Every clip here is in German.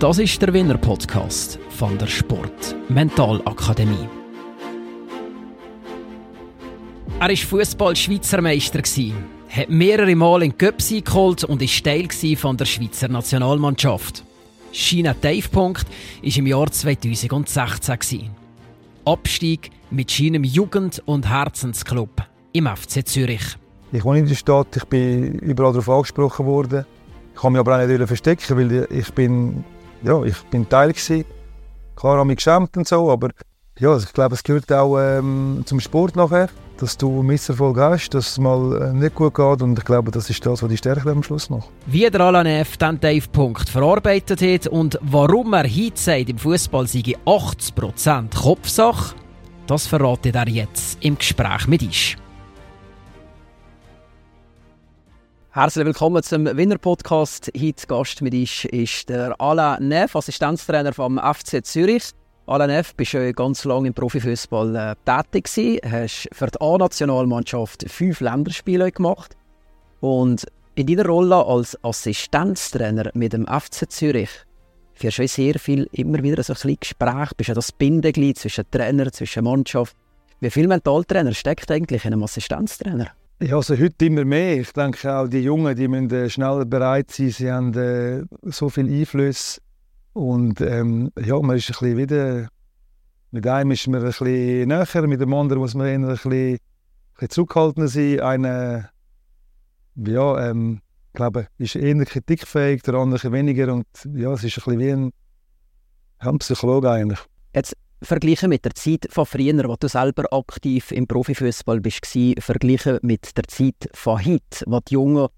Das ist der Winner Podcast von der Sport Mentalakademie. Er war Fußball-Schweizer Meister, hat mehrere Mal in Göpsi geholt und ist Teil von der Schweizer Nationalmannschaft. China Tiefpunkt war im Jahr 2016. Abstieg mit seinem Jugend- und Herzensclub im FC Zürich. Ich wohne in der Stadt, ich bin überall darauf angesprochen worden. Ich kann mich aber auch nicht verstecken, weil ich bin, ja, ich bin Teil gewesen. Klar habe ich geschämt und so, aber ja, ich glaube, es gehört auch ähm, zum Sport nachher, dass du Misserfolg hast, dass es mal äh, nicht gut geht und ich glaube, das ist das, was die Stärke am Schluss noch. Wie der Alanev den Dave-Punkt verarbeitet hat und warum er heute im Fußball sei 80% Kopfsache, das verratet er jetzt im Gespräch mit Isch. Herzlich willkommen zum Winner Podcast. Heute Gast mit uns ist der Alain Neff, Assistenztrainer vom FC Zürich. Alain Neff, bist du ganz lange im Profifußball äh, tätig gewesen, hast für die A-Nationalmannschaft fünf Länderspiele gemacht und in deiner Rolle als Assistenztrainer mit dem FC Zürich führst du sehr viel immer wieder so ein Gespräch, bist ja das Bindeglied zwischen Trainer, zwischen Mannschaft. Wie viel Mentaltrainer steckt eigentlich in einem Assistenztrainer? Ja, also heute immer mehr. Ich denke auch die Jungen, die müssen äh, schneller bereit sein. Sie haben äh, so viel Einfluss. Und ähm, ja, man ist ein bisschen wieder... Mit einem ist man ein bisschen näher, mit dem anderen muss man ein bisschen, ein bisschen zurückhaltender sein. Einer, ja, ähm, glaube, ist eher kritikfähig, der andere weniger. Und ja, es ist ein bisschen wie ein, ein Psychologe eigentlich. Jetzt vergleichen mit der Zeit von früher, wo du selber aktiv im Profifußball bist, vergleichen mit der Zeit von heute, wo die Jungen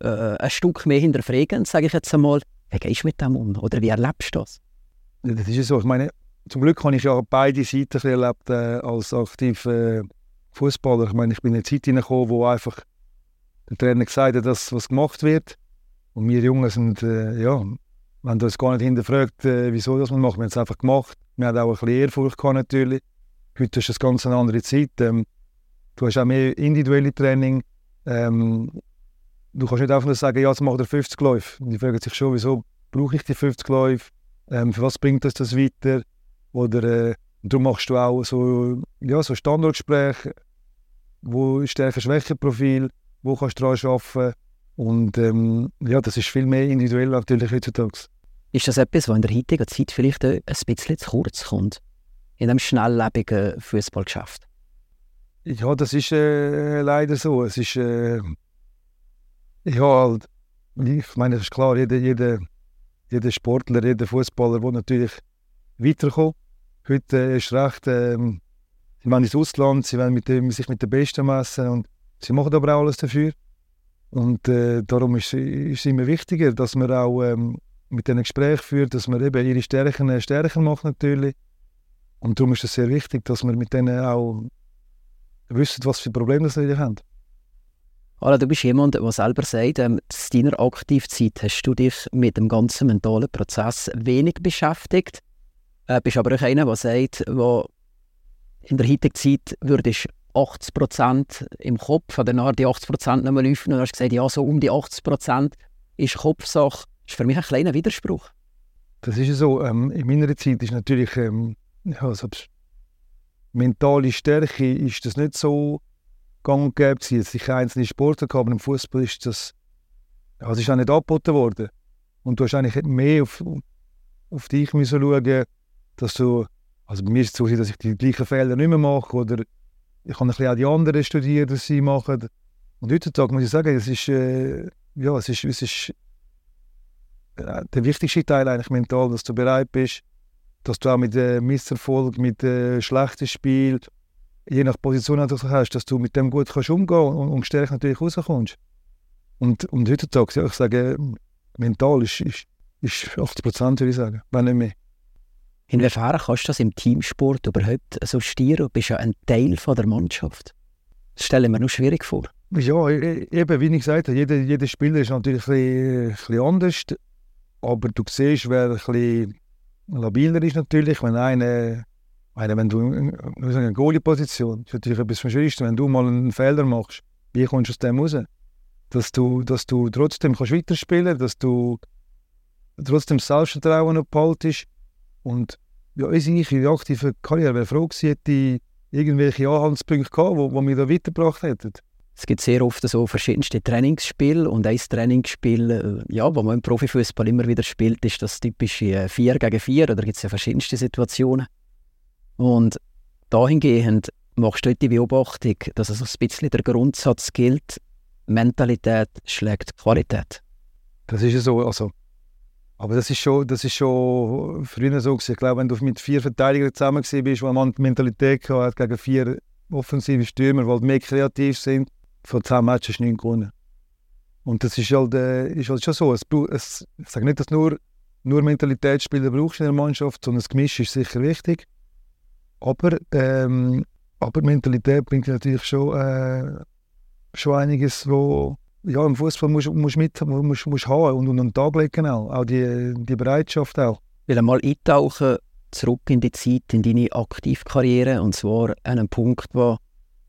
äh, ein Stück mehr hinterfragen, sage ich jetzt einmal, wie gehst du mit dem um oder wie erlebst du das? Das ist so. Ich meine, zum Glück habe ich ja beide Seiten erlebt äh, als aktiver äh, Fußballer. Ich meine, ich bin in eine Zeit hineingekommen, wo einfach der Trainer gesagt hat, dass was gemacht wird. Und wir Jungen sind, äh, ja, wir haben uns gar nicht hinterfragt, äh, wieso das man macht. Wir haben es einfach gemacht. Wir hatten auch ein bisschen Ehrfurcht natürlich. Heute ist es ganz eine andere Zeit. Ähm, du hast auch mehr individuelle Training. Ähm, du kannst nicht einfach nur sagen, ja, jetzt macht er 50 Läufe. Die fragen sich schon, wieso brauche ich die 50 Läufe? Ähm, für was bringt uns das weiter? Oder äh, darum machst du auch so, ja, so Standortgespräche. Wo ist der Schwächeprofil? Wo kannst du daran arbeiten? Und ähm, ja, das ist viel mehr individuell natürlich heutzutage. Ist das etwas, was in der heutigen Zeit vielleicht ein bisschen zu kurz kommt? In einem schnelllebigen Fußballgeschäft? Ja, das ist äh, leider so. Es ist, äh, ja, halt, ich meine, es ist klar, jeder, jeder, jeder Sportler, jeder Fußballer will natürlich weiterkommen. Heute äh, ist recht, äh, sie wollen ins Ausland, sie wollen mit dem, sich mit den Besten messen und sie machen aber auch alles dafür. Und äh, darum ist es immer wichtiger, dass man auch ähm, mit diesen Gesprächen führt, dass man eben ihre Stärken äh, stärker macht natürlich. Und darum ist es sehr wichtig, dass man mit denen auch wissen, was für Probleme sie haben. Ala, du bist jemand, der selber sagt, ähm, in deiner Aktivzeit hast du dich mit dem ganzen mentalen Prozess wenig beschäftigt. Äh, bist aber auch einer, der sagt, wo in der heutigen Zeit würdest 80 Prozent im Kopf, oder nachher die 80 Prozent nochmal öffnen und hast gesagt, ja, so um die 80 Prozent ist Kopfsache. Ist für mich ein kleiner Widerspruch. Das ist so. Ähm, in meiner Zeit ist natürlich ähm, ja, also mentale Stärke ist das nicht so gang und gäbe. Es sicher einzelne Sportler aber im Fußball ist das, ja, das ist auch nicht angeboten worden. Und du hast eigentlich mehr auf, auf dich müssen schauen, dass du, also bei mir ist es so, dass ich die gleichen Fehler nicht mehr mache oder ich bisschen auch die anderen studiert, was sie machen. Und heutzutage muss ich sagen, es ist, äh, ja, es ist, es ist der wichtigste Teil eigentlich mental, dass du bereit bist, dass du auch mit äh, Misserfolg, mit äh, schlechtem Spiel, je nach Position, die du hast, dass du mit dem gut kannst umgehen und, und gestärkt natürlich rauskommst. Und, und heutzutage, ja, ich sage, mental ist, ist, ist 80 Prozent, würde ich sagen, wenn nicht mehr. Inwiefern kannst du das im Teamsport überhaupt so stieren? Du bist ja ein Teil von der Mannschaft. Das stelle ich mir noch schwierig vor. Ja, e, e, eben, wie ich gesagt habe, jeder, jeder Spieler ist natürlich ein bisschen, ein bisschen anders. Aber du siehst, wer ein bisschen labiler ist natürlich, wenn einer, meine, wenn du eine Goalie-Position, ist natürlich etwas vom Schwierigsten, wenn du mal einen Fehler machst, wie kommst du aus dem raus? Dass du, dass du trotzdem kannst weiterspielen kannst, dass du trotzdem Selbstvertrauen ist. Und ja, ich in der aktiven Karriere wäre froh gewesen, hätte irgendwelche Anhaltspunkte gehabt, die, die mich da weitergebracht hätten. Es gibt sehr oft so verschiedenste Trainingsspiele und ein Trainingsspiel, äh, ja, wo man im Profifußball immer wieder spielt, ist das typische 4 gegen 4 oder gibt es ja verschiedenste Situationen. Und dahingehend machst du heute die Beobachtung, dass es also ein bisschen der Grundsatz gilt, Mentalität schlägt Qualität. Das ist ja so, also aber das ist schon, das ist schon früher so gewesen. Ich glaube, wenn du mit vier Verteidigern zusammen bist, die Mentalität hat gegen vier offensive Stürmer, die halt mehr kreativ sind, von zehn Matches nicht gewonnen. Und das ist halt, äh, ist halt schon so. Es, es, ich sage nicht, dass nur, nur Mentalitätsspieler brauchst in der Mannschaft, sondern das Gemisch ist sicher wichtig. Aber, ähm, aber Mentalität bringt natürlich schon, äh, schon einiges, wo ja, im Fußball musst du mit musst, musst haben und, und an den Tag legen auch. Auch die, die Bereitschaft auch. Ich will mal eintauchen zurück in die Zeit, in deine Aktivkarriere und zwar an einen Punkt, wo,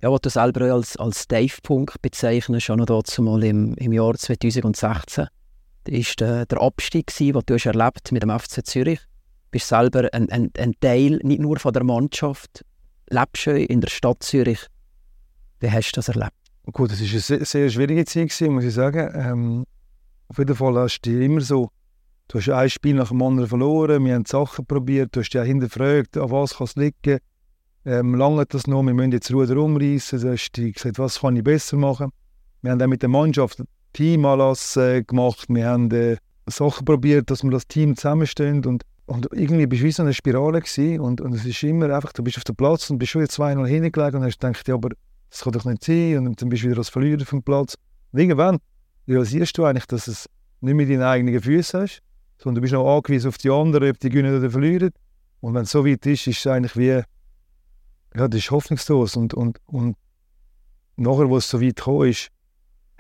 ja, wo du selber als, als Dave-Punkt bezeichnest, schon dazu mal im, im Jahr 2016. Das war der, Abstieg, den du erlebt mit dem FC Zürich. Du bist selber ein, ein, ein Teil, nicht nur von der Mannschaft, lebst in der Stadt Zürich. Wie hast du das erlebt? Gut, das war eine sehr, sehr schwierige Zeit, muss ich sagen. Ähm, auf jeden Fall hast du immer so, du hast ein Spiel nach dem anderen verloren, wir haben Sachen probiert, du hast dich auch hinterfragt, an was kann es liegen. Ähm, lange das noch, wir müssen jetzt Ruder umreißen, du hast du gesagt, was kann ich besser machen. Wir haben dann mit der Mannschaft Teamanlass äh, gemacht, wir haben äh, Sachen probiert, dass wir das Team zusammenstehen und, und irgendwie bist du wie so eine Spirale gewesen und, und es ist immer einfach, du bist auf dem Platz und bist schon jetzt zweimal hingelegt und hast gedacht, ja, aber das kann doch nicht sein. Und dann bist du wieder als Verlierer vom Platz. Und irgendwann realisierst du eigentlich, dass es nicht mehr deine eigenen Füße hast, sondern du bist noch angewiesen auf die anderen, ob die gewinnen oder verlieren. Und wenn es so weit ist, ist es eigentlich wie, ja, das ist hoffnungslos. Und, und, und nachher, wo es so weit gekommen ist,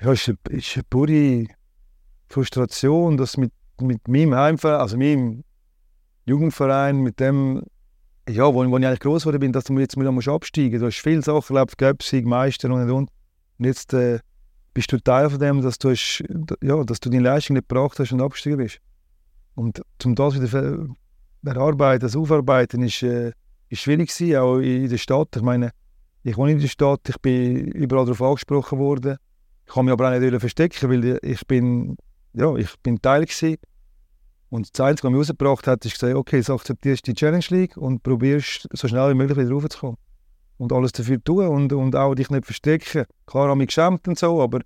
ja, ist, eine, ist eine pure Frustration, dass mit, mit meinem Heimverein, also meinem Jugendverein, mit dem ja, wo, wo ich eigentlich groß geworden bin, dass du jetzt wieder absteigen musst. Du hast viele Sachen erlebt, Göpsig, Meister und und und. Und jetzt äh, bist du Teil von dem, dass du, hast, ja, dass du deine Leistung nicht gebracht hast und abgestiegen bist. Und um das wieder zu erarbeiten, das Aufarbeiten, ist, äh, ist schwierig auch in der Stadt. Ich meine, ich wohne in der Stadt, ich bin überall darauf angesprochen worden. Ich kann mich aber auch nicht verstecken, weil ich bin, ja, ich bin Teil gewesen und das Einzige, was mich rausgebracht hat, ist gesagt, okay, jetzt akzeptierst du die Challenge League und probierst so schnell wie möglich wieder raufzukommen. Und alles dafür tun und, und auch dich nicht verstecken. Klar habe ich geschämt und so, aber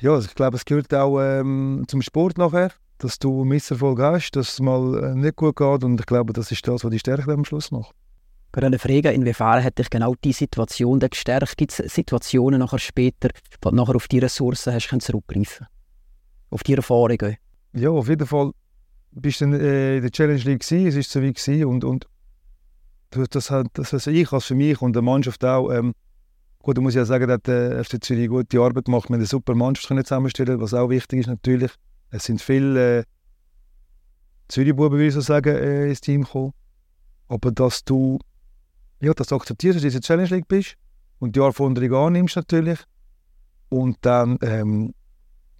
ja, ich glaube, es gehört auch ähm, zum Sport nachher, dass du Misserfolg hast, dass es mal äh, nicht gut geht und ich glaube, das ist das, was die Stärke am Schluss macht. Bei einer Frage, inwiefern hat dich genau diese Situation gestärkt? Gibt es Situationen nachher später, wo du nachher auf die Ressourcen hast zurückgreifen Auf die Erfahrungen? Ja, auf jeden Fall bist dann äh, in der Challenge League gewesen, es ist so wie gewesen und, und das hat das also ich als für mich und der Mannschaft auch ähm, gut, da muss ja sagen, dass der FC Zürich gute Arbeit gemacht, wir eine super Mannschaft können zusammenstellen, was auch wichtig ist natürlich. Es sind viele äh, Zürich-Buben, würde ich so sagen, äh, ins Team gekommen. Aber dass du ja, das akzeptierst, dass du in der Challenge League bist und die Anforderungen annimmst natürlich. Und dann ähm,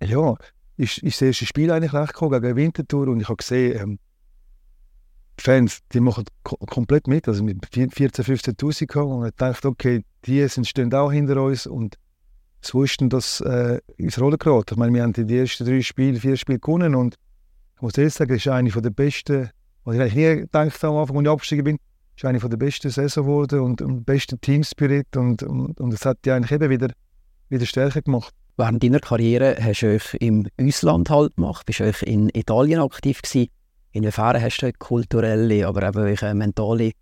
ja, ist, ist das erste Spiel eigentlich recht gekommen, gegen Winterthur und ich habe gesehen, ähm, die Fans, die machen komplett mit, also mit 14'000, 15'000 gekommen und ich dachte, okay, die sind, stehen auch hinter uns und sie wussten, dass äh, ins Rollen geraten. Ich meine, wir haben die ersten drei Spiele, vier Spiele gewonnen und ich muss ehrlich sagen, das ist eine der besten, was ich eigentlich nie gedacht habe am Anfang, als ich abgestiegen bin, ist eine der besten Saison geworden und, und besten Teamspirit und, und, und das hat die eigentlich eben wieder, wieder stärker gemacht. Während deiner Karriere hast du euch im Ausland halt gemacht, bist du euch in Italien aktiv gewesen. Inwiefern hast du kulturelle, aber auch mentale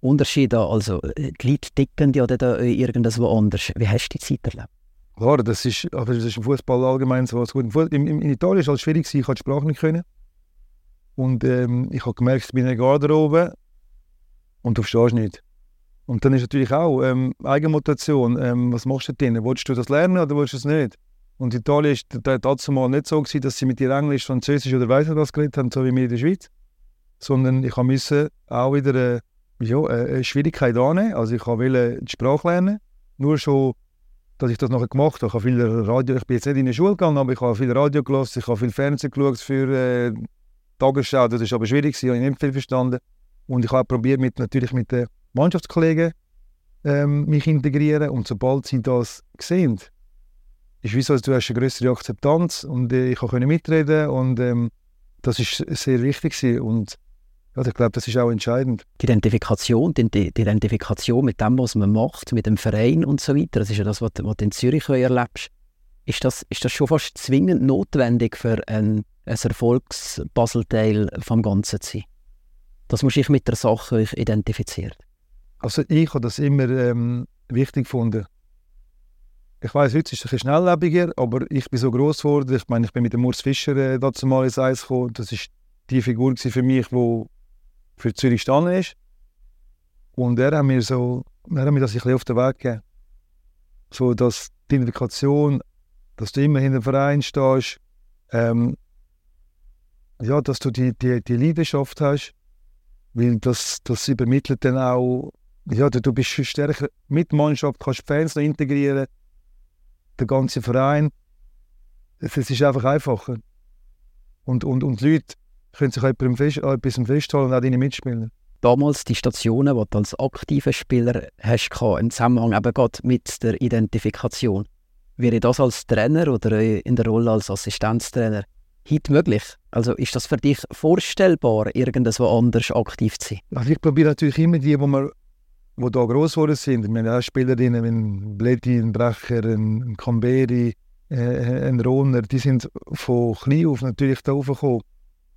Unterschiede? Also die Leute ticken ja da irgendwo anders. Wie hast du die Zeit erlebt? Klar, das ist, aber das ist im Fußball allgemein so. Gut, in, in, Italien war es halt schwierig, ich konnte die Sprache nicht können. Und ähm, ich habe gemerkt, in der Garderobe und du verstehst nicht. Und dann ist natürlich auch ähm, Eigenmotivation. Ähm, was machst du denn? Wolltest du das lernen oder willst du es nicht? Und Italien war dazu mal nicht so, gewesen, dass sie mit dir Englisch, Französisch oder weiss nicht was geredet haben, so wie wir in der Schweiz. Sondern ich musste auch wieder eine, ja, eine Schwierigkeit annehmen. Also ich wollte die Sprache lernen. Nur schon, dass ich das nachher gemacht habe. Ich, habe viel Radio, ich bin jetzt nicht in die Schule gegangen, aber ich habe viel Radio gelassen, ich habe viel Fernsehen geschaut für äh, Tagesschau, das ist aber schwierig, ich habe nicht viel verstanden. Und ich habe probiert, mit, natürlich mit den Mannschaftskollegen ähm, mich integrieren. Und sobald sie das sehen, ist wie so, du hast eine größere Akzeptanz und äh, ich konnte mitreden und ähm, das ist sehr wichtig und ja, ich glaube, das ist auch entscheidend. Die Identifikation, die, die, Identifikation mit dem, was man macht, mit dem Verein und so weiter, das ist ja das, was, was du in Zürich erlebst. Ist das, ist das schon fast zwingend notwendig für ein, ein Erfolgspuzzleteil vom Ganzen zu sein? Das muss ich mit der Sache identifizieren. Also ich habe das immer ähm, wichtig gefunden. Ich weiß, heute ist es ein bisschen schnelllebiger, aber ich bin so groß geworden. Ich meine, ich bin mit dem Urs Fischer äh, dazu mal ins Eis gekommen. Das ist die Figur für mich, die für Zürich gestanden ist. Und er hat mir so, er hat mir das ein bisschen auf den Weg gegeben. So, dass die Identifikation, dass du immer hinter dem Verein stehst, ähm, ja, dass du die, die, die Leidenschaft hast, weil das, das übermittelt dann auch, ja, du bist stärker mit Mannschaft, kannst Fans noch integrieren, der ganze Verein. Es, ist einfach einfacher. Und, und, und die Leute können sich an Fest, etwas festhalten und auch deine Mitspieler. Damals die Stationen, die du als aktiver Spieler hast, im Zusammenhang eben gerade mit der Identifikation. Wäre das als Trainer oder in der Rolle als Assistenztrainer heute möglich? Also ist das für dich vorstellbar, irgendwo anders aktiv zu sein? Also ich probiere natürlich immer die, wo wir die da gross geworden sind. Wir haben auch Spielerinnen wie ein Bledi, ein Brecher, ein Camberi, äh, ein Rohner, die sind von klein auf natürlich da raufgekommen.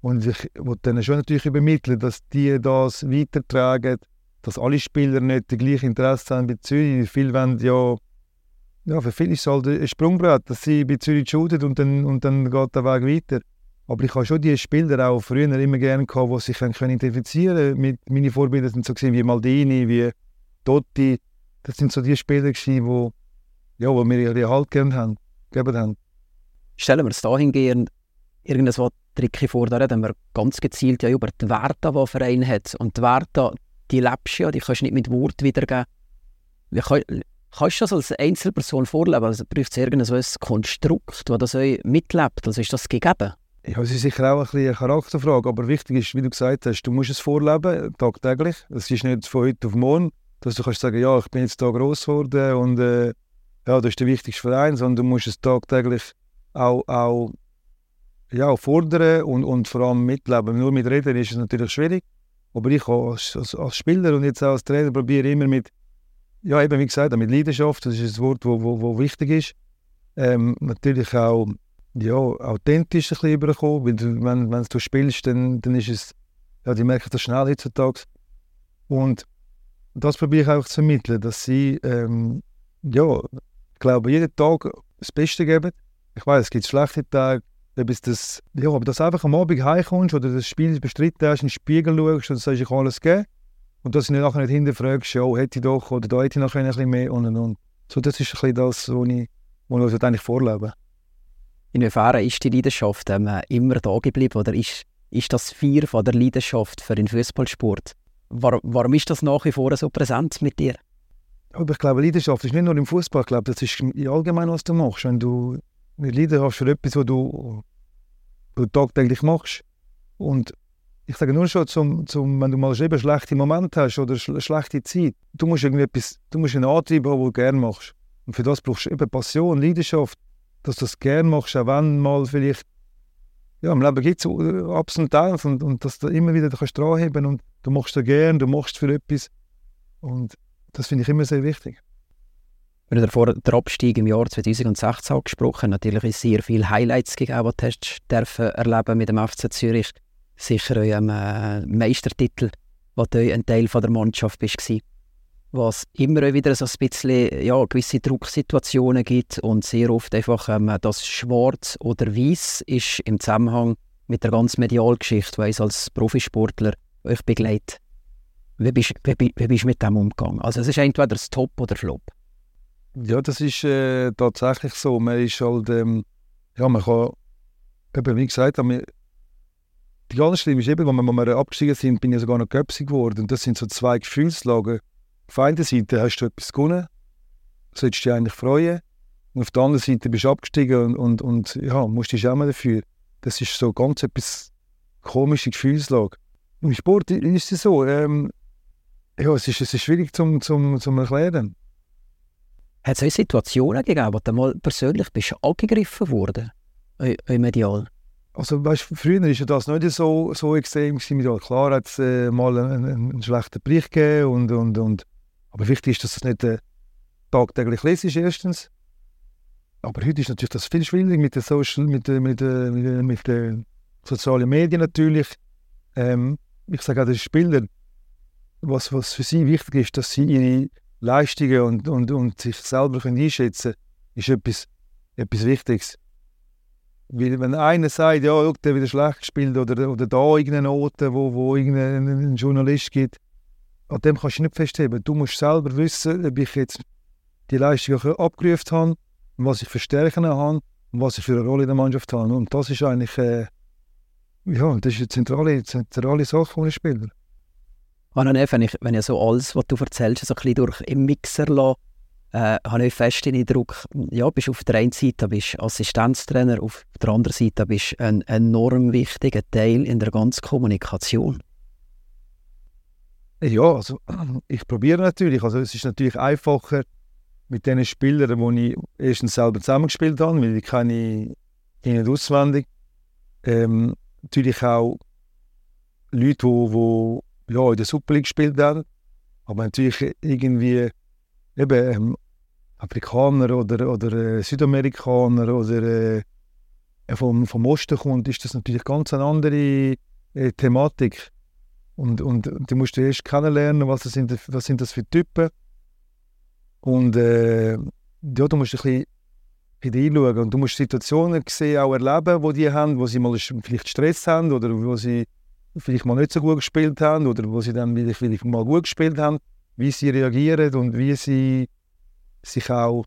Und ich wollte denen schon natürlich übermitteln, dass die das weitertragen, dass alle Spieler nicht das gleiche Interesse haben bei Zürich. Viele wollen ja, ja, für viele ist es halt ein Sprungbrett, dass sie bei Zürich shooten und dann, und dann geht der Weg weiter. Aber ich habe schon die Spieler auch früher immer gerne gehabt, die sich können identifizieren. Mit, meine Vorbilder sind so wie Maldini, wie Totti. Das sind so die Spieler, die, wo, ja, wo mir ihre Halt gegeben haben. Gegeben haben. Stellen wir es dahingehend irgendwas Tricky vor, da reden wir ganz gezielt ja über die Werte, die ein Verein hat. Und die Werte, die lebst du ja, die kannst du nicht mit Wort wiedergeben. Wie kann, kannst du das als Einzelperson vorleben? Also braucht es irgendein so ein Konstrukt, das das euch mitlebt? Also ist das gegeben? Ja, es ist sicher auch ein eine Charakterfrage, aber wichtig ist, wie du gesagt hast, du musst es vorleben, tagtäglich. Es ist nicht von heute auf morgen, dass du kannst sagen, ja, ich bin jetzt da groß geworden und äh, ja, das ist der wichtigste Verein, sondern du musst es tagtäglich auch, auch ja, fordern und, und vor allem mitleben. Nur mit Reden ist es natürlich schwierig. Aber ich als, als, als Spieler und jetzt auch als Trainer probiere immer mit, ja, eben wie gesagt, mit Leidenschaft, das ist ein Wort, wo, wo, wo wichtig ist. Ähm, natürlich auch ja, authentisch ein bisschen überkommen, du, wenn, wenn du spielst, dann, dann ist es, ja, die merken das schnell heutzutage. Und das probiere ich auch zu vermitteln, dass sie, ähm, ja, ich glaube, jeden Tag das Beste geben. Ich weiß, es gibt schlechte Tage, ob das, ja, ob das einfach am Abend heimkommst oder das Spiel bestritten hast, in den Spiegel schaust und sagst, ich kann alles geben. Und dass du nachher nicht hinterfragst, ja, hätte ich doch oder da hätte ich noch ein bisschen mehr und und und. So, das ist ein bisschen das, was ich, was ich eigentlich vorlebe. Inwiefern ist die Leidenschaft ähm, immer da geblieben oder ist, ist das Vier von der Leidenschaft für den Fußballsport? Warum, warum ist das nach wie vor so präsent mit dir? Aber ich glaube, Leidenschaft ist nicht nur im Fußball, ich glaube, das ist allgemein, was du machst. Wenn du Leiden hast für etwas, was du, was du tagtäglich machst. Und ich sage nur schon, zum, zum, wenn du mal eben schlechte Momente hast oder schlechte Zeit, du musst irgendetwas, du musst einen Antrieb haben, den du gerne machst. Und für das brauchst du eben Passion, Leidenschaft, dass du das gerne machst, auch wenn mal vielleicht, ja, im Leben gibt es Ups und Downs und, und dass du immer wieder kannst dranheben und du machst es gerne, du machst für etwas. Und das finde ich immer sehr wichtig. Wir haben davor den Abstieg im Jahr 2016 angesprochen. Natürlich ist sehr viele Highlights gegeben, die du dürfen erleben mit dem FC Zürich. Sicher eurem äh, Meistertitel, wo du ein Teil von der Mannschaft bist. Was immer wieder so ein bisschen ja, gewisse Drucksituationen gibt und sehr oft einfach ähm, das Schwarz oder Weiß ist im Zusammenhang mit der ganzen Medialgeschichte, die als Profisportler euch begleitet. Wie bist, wie, wie bist du mit dem umgegangen? Also es ist entweder das Top oder Flop. Ja, das ist äh, tatsächlich so. Man ist halt, ähm, ja, man kann, eben wie gesagt, die ganz schlimm ist eben, als wir, abgestiegen sind, bin ich sogar noch Göpsi geworden. Und das sind so zwei Gefühlslagen. Auf einer Seite hast du etwas gewonnen, solltest dich eigentlich freuen. Und auf der anderen Seite bist du abgestiegen und, und, und ja, musst dich schämen dafür. Das ist so ganz etwas komische Gefühlslage. Im Sport ist es so, ähm, ja, es ist, es ist schwierig zum, zum, zum erklären. Hat es auch Situationen gegeben, wo du mal persönlich bist angegriffen wurde im Medial? Also weißt, früher war das nicht so, so extrem. Gewesen. Klar hat es äh, mal einen, einen, schlechten Bericht gegeben. Und, und, und. Aber wichtig ist, dass du es nicht äh, tagtäglich lesest, erstens. Aber heute ist natürlich das viel schwieriger mit den, Social, mit, mit, mit, mit den sozialen Medien natürlich. Ähm, ich sage auch den Spielern, was, was für sie wichtig ist, dass sie ihre Leistungen und, und, und sich selber einschätzen können, ist etwas, etwas Wichtiges. Weil wenn einer sagt, ja, schau, der wieder schlecht gespielt oder, oder da irgendeine Note, wo, wo irgendein Journalist gibt, an dem kannst du nicht festheben. Du musst selber wissen, ob ich jetzt die Leistung abgerufen habe, was ich für Stärken habe und was ich für eine Rolle in der Mannschaft habe. Und das ist eigentlich äh, ja, das ist eine zentrale, zentrale Sache von einem Spieler. Anna wenn ich, wenn ich so alles, was du erzählst, so ein bisschen durch im Mixer lasse, äh, habe ich fest den Eindruck, ja, bist auf der einen Seite bist Assistenztrainer, auf der anderen Seite bist ein enorm wichtiger Teil in der ganzen Kommunikation. Ja, also ich probiere natürlich. Also es ist natürlich einfacher mit den Spielern, die ich erstens selber zusammengespielt habe, weil ich kenne ich nicht auswendig. Ähm, natürlich auch Leute, die ja, in der Super League gespielt haben, aber natürlich irgendwie eben ähm, Afrikaner oder, oder äh, Südamerikaner oder äh, vom, vom Osten kommt, ist das natürlich ganz eine andere äh, Thematik. Und, und du musst erst kennenlernen, was sind, was sind das für Typen. Und äh, ja, du musst ein bisschen reinschauen. Und du musst Situationen sehen, auch erleben, wo die haben, wo sie mal vielleicht Stress haben oder wo sie vielleicht mal nicht so gut gespielt haben oder wo sie dann vielleicht mal gut gespielt haben, wie sie reagieren und wie sie sich auch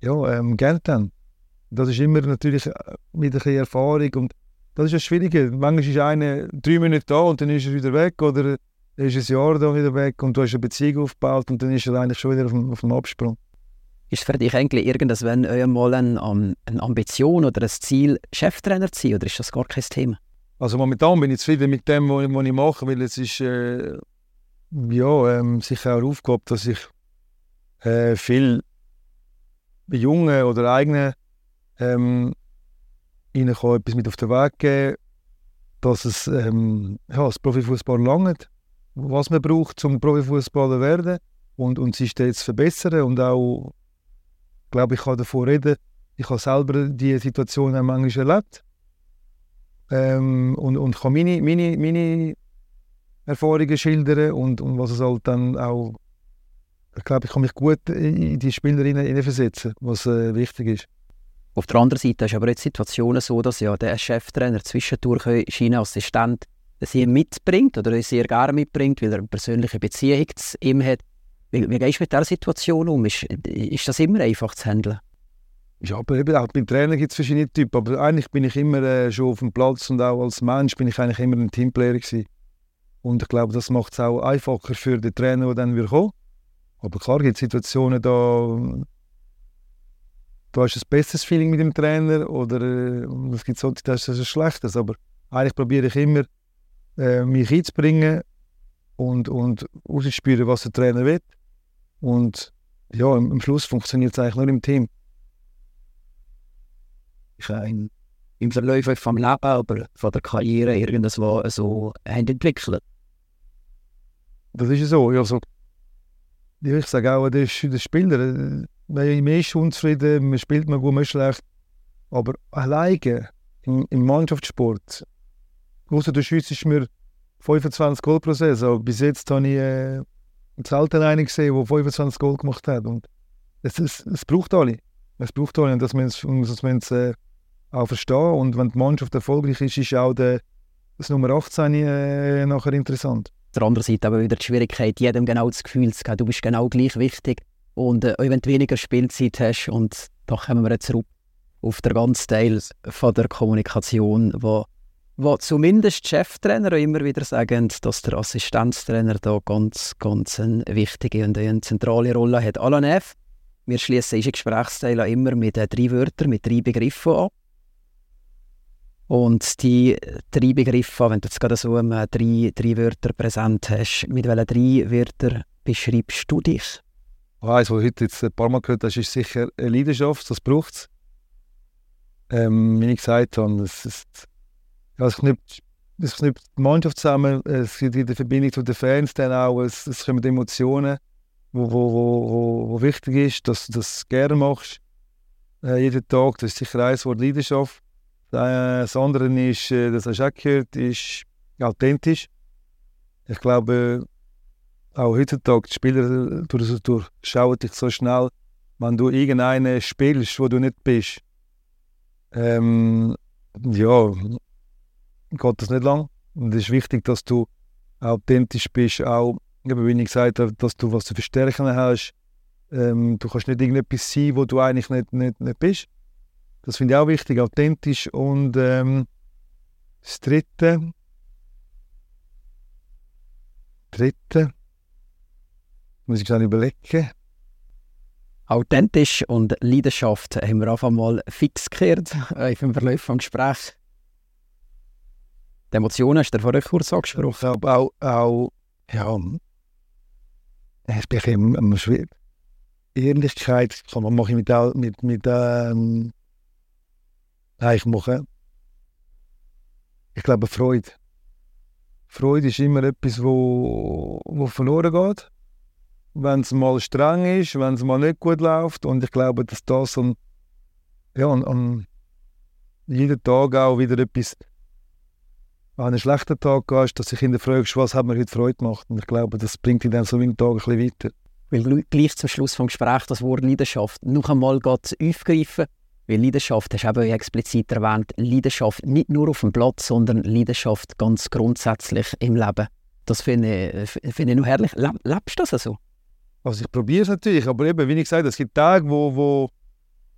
ja, ähm, gern haben. Das ist immer natürlich äh, mit ein bisschen Erfahrung und das ist das Schwierige. Manchmal ist einer drei Minuten da und dann ist er wieder weg oder er ist ein Jahr da wieder weg und du hast eine Beziehung aufgebaut und dann ist er eigentlich schon wieder auf dem, auf dem Absprung. Ist für dich eigentlich irgendwann einmal eine, eine Ambition oder ein Ziel, Cheftrainer zu sein oder ist das gar kein Thema? Also momentan bin ich zufrieden mit dem, was ich mache, weil es ist äh, ja, ähm, sicher auch Aufgabe, dass ich äh, viel Jungen oder eigenen ähm, ihnen kann etwas mit auf den Weg geben dass es ähm, ja, das Profifußball langt, was man braucht, zum Profifußballer werden und, und sich stets verbessern und auch, glaube ich, kann davon reden, ich habe selber diese Situation auch manchmal erlebt ähm, und, und kann meine, meine, meine Erfahrungen schildern und, und was es halt dann auch ich glaube, ich kann mich gut in die Spielerinnen versetzen, was äh, wichtig ist. Auf der anderen Seite ist aber jetzt Situationen so, dass ja der Cheftrainer zwischendurch Schienenassistent sie mitbringt oder sehr gerne mitbringt, weil er eine persönliche Beziehung zu ihm hat. Wie, wie gehst du mit dieser Situation um? Ist, ist das immer einfach zu handeln? Ja, aber eben auch beim Trainer gibt es verschiedene Typen. Aber eigentlich bin ich immer äh, schon auf dem Platz und auch als Mensch bin ich eigentlich immer ein Teamplayer gewesen. Und ich glaube, das macht es auch einfacher für den Trainer, der dann kommen. Aber klar gibt es Situationen, da du hast ein besseres Feeling mit dem Trainer oder äh, es gibt so, das ist ein schlechtes. Aber eigentlich probiere ich immer, äh, mich einzubringen und, und auszuspüren, was der Trainer will. Und ja, am, am Schluss funktioniert es eigentlich nur im Team. Ich habe im Verlauf vom Leben, aber von der Karriere irgendwas so entwickelt. Das ist so. Also, ja, ich sage auch, der, der Spieler, äh, man ist unzufrieden, man spielt mal gut, man schlecht. Aber alleine im, Mannschaftssport, außer der Schweiz ist mir 25 Goal pro Saison. Bis jetzt habe ich äh, selten einen gesehen, der 25 Goal gemacht hat. Und es, es, es braucht alle. Es braucht alle, und man es äh, auch verstehen. Und wenn die Mannschaft erfolgreich ist, ist auch der, das Nummer 18 äh, nachher interessant der anderen Seite aber wieder die Schwierigkeit, jedem genau das Gefühl zu geben, du bist genau gleich wichtig. Und äh, wenn du weniger Spielzeit hast, und da kommen wir jetzt zurück auf den ganzen Teil von der Kommunikation, wo, wo zumindest Cheftrainer immer wieder sagen, dass der Assistenztrainer da ganz, ganz eine wichtige und eine zentrale Rolle hat. Alain F., wir schließen unsere Gesprächsteile immer mit äh, drei Wörtern, mit drei Begriffen an. Und die drei Begriffe, wenn du jetzt gerade so drei, drei Wörter präsent hast, mit welchen drei Wörtern beschreibst du dich? Eins, was heute jetzt ein paar Mal gehört hast, ist sicher eine Leidenschaft, das braucht es. Ähm, wie ich gesagt habe, es, es, ja, es, knüpft, es knüpft die Mannschaft zusammen, es gibt die Verbindung zu den Fans dann auch, es, es kommen Emotionen, wo, wo, wo, wo, wichtig ist, dass du das gerne machst, äh, jeden Tag, das ist sicher ein Wort Leidenschaft. Das andere ist, äh, das hast du auch gehört, ist authentisch. Ich glaube, auch heutzutage, die Spieler durch, durchschauen dich so schnell, wenn du irgendeinen spielst, wo du nicht bist. Ähm, ja, geht das nicht lang. Und es ist wichtig, dass du authentisch bist, auch, wie ich gesagt habe, dass du was zu verstärken hast. Ähm, du kannst nicht irgendetwas sein, wo du eigentlich nicht, nicht, nicht bist. Das finde ich auch wichtig, authentisch. Und ähm, das Dritte, Dritte, muss ich gerade überlegen. Authentisch und Leidenschaft haben wir einfach mal fix gekehrt äh, im Verlauf des Gesprächs. Die Emotionen hast du vorher kurz angesprochen. Ich glaube auch, auch ja, es ist immer schwierig. Ehrlichkeit kann man machen mit, mit, mit ähm, ich mache, ich glaube Freude. Freude ist immer etwas, wo, wo verloren geht wenn es mal streng ist, wenn es mal nicht gut läuft. Und ich glaube, dass das an, ja, an, an jeden Tag auch wieder etwas, an einen schlechten Tag gehst, dass sich hinterfragst, was hat mir heute Freude gemacht. Und ich glaube, das bringt dich dann so einen Tag ein bisschen weiter. Weil gleich zum Schluss des Gesprächs das Wort Leidenschaft noch einmal aufgreifen. Weil Leidenschaft, hast du eben explizit erwähnt, Leidenschaft nicht nur auf dem Platz, sondern Leidenschaft ganz grundsätzlich im Leben. Das finde ich, find ich noch herrlich. Lebst du das so? Also? Also ich probiere es natürlich, aber eben, wie ich gesagt es gibt Tage, wo, wo,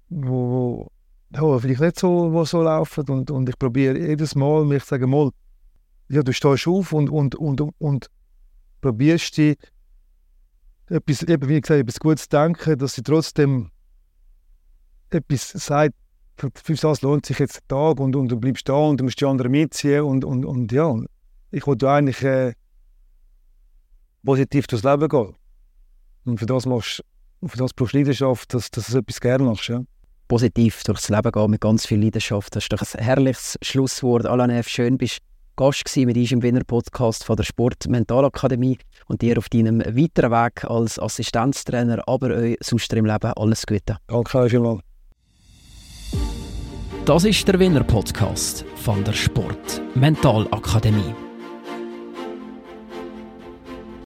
wo, ja, vielleicht nicht so, wo so laufen und, und ich probiere jedes Mal, mich zu sagen, mal, ja, du stehst auf und, und, und, und probierst die etwas, eben, wie gesagt, etwas Gutes zu denken, dass sie trotzdem etwas sagt, für das lohnt sich jetzt der Tag und, und du bleibst da und du musst die anderen mitziehen und, und, und ja, ich wollte eigentlich äh, positiv durchs Leben gehen. Und für das, machst, für das brauchst du Leidenschaft, dass, dass du etwas gerne machst. Ja. Positiv durchs Leben gehen mit ganz viel Leidenschaft. Das ist doch ein herrliches Schlusswort. Alain F. Schön bist Gast mit uns im Wiener Podcast von der Sportmentalakademie und dir auf deinem weiteren Weg als Assistenztrainer, aber euch sonst im Leben alles Gute. Danke vielmals. Das ist der Winner Podcast von der Sportmentalakademie.